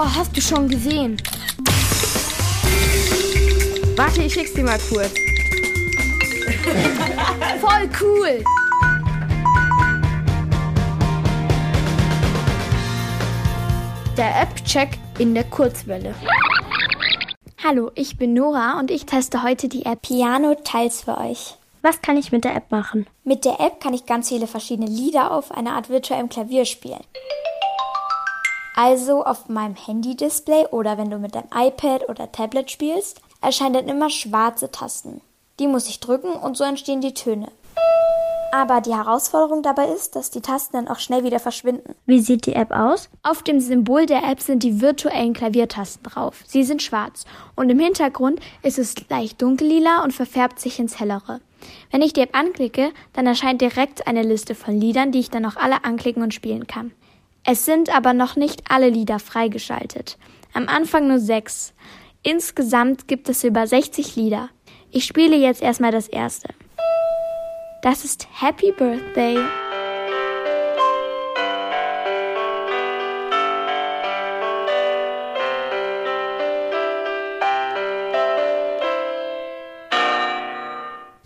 Oh, hast du schon gesehen? Warte, ich schick's dir mal kurz. Voll cool! Der App-Check in der Kurzwelle. Hallo, ich bin Nora und ich teste heute die App Piano Tiles für euch. Was kann ich mit der App machen? Mit der App kann ich ganz viele verschiedene Lieder auf einer Art virtuellem Klavier spielen. Also auf meinem Handy-Display oder wenn du mit deinem iPad oder Tablet spielst, erscheinen dann immer schwarze Tasten. Die muss ich drücken und so entstehen die Töne. Aber die Herausforderung dabei ist, dass die Tasten dann auch schnell wieder verschwinden. Wie sieht die App aus? Auf dem Symbol der App sind die virtuellen Klaviertasten drauf. Sie sind schwarz und im Hintergrund ist es leicht dunkellila und verfärbt sich ins hellere. Wenn ich die App anklicke, dann erscheint direkt eine Liste von Liedern, die ich dann auch alle anklicken und spielen kann. Es sind aber noch nicht alle Lieder freigeschaltet. Am Anfang nur sechs. Insgesamt gibt es über 60 Lieder. Ich spiele jetzt erstmal das erste. Das ist Happy Birthday.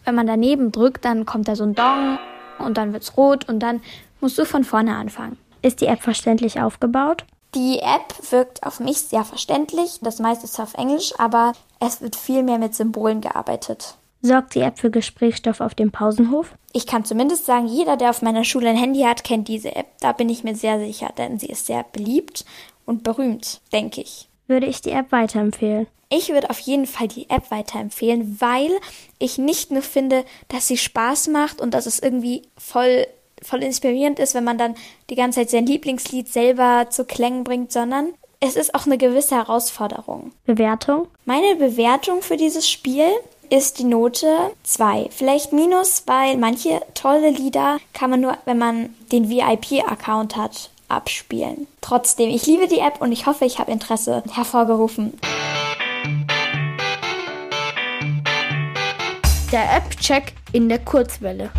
Wenn man daneben drückt, dann kommt da so ein Dong und dann wird's rot und dann musst du von vorne anfangen. Ist die App verständlich aufgebaut? Die App wirkt auf mich sehr verständlich. Das meiste ist auf Englisch, aber es wird viel mehr mit Symbolen gearbeitet. Sorgt die App für Gesprächsstoff auf dem Pausenhof? Ich kann zumindest sagen, jeder, der auf meiner Schule ein Handy hat, kennt diese App. Da bin ich mir sehr sicher, denn sie ist sehr beliebt und berühmt, denke ich. Würde ich die App weiterempfehlen? Ich würde auf jeden Fall die App weiterempfehlen, weil ich nicht nur finde, dass sie Spaß macht und dass es irgendwie voll voll inspirierend ist, wenn man dann die ganze Zeit sein Lieblingslied selber zu Klängen bringt, sondern es ist auch eine gewisse Herausforderung. Bewertung? Meine Bewertung für dieses Spiel ist die Note 2. Vielleicht minus, weil manche tolle Lieder kann man nur, wenn man den VIP-Account hat, abspielen. Trotzdem, ich liebe die App und ich hoffe, ich habe Interesse hervorgerufen. Der App-Check in der Kurzwelle.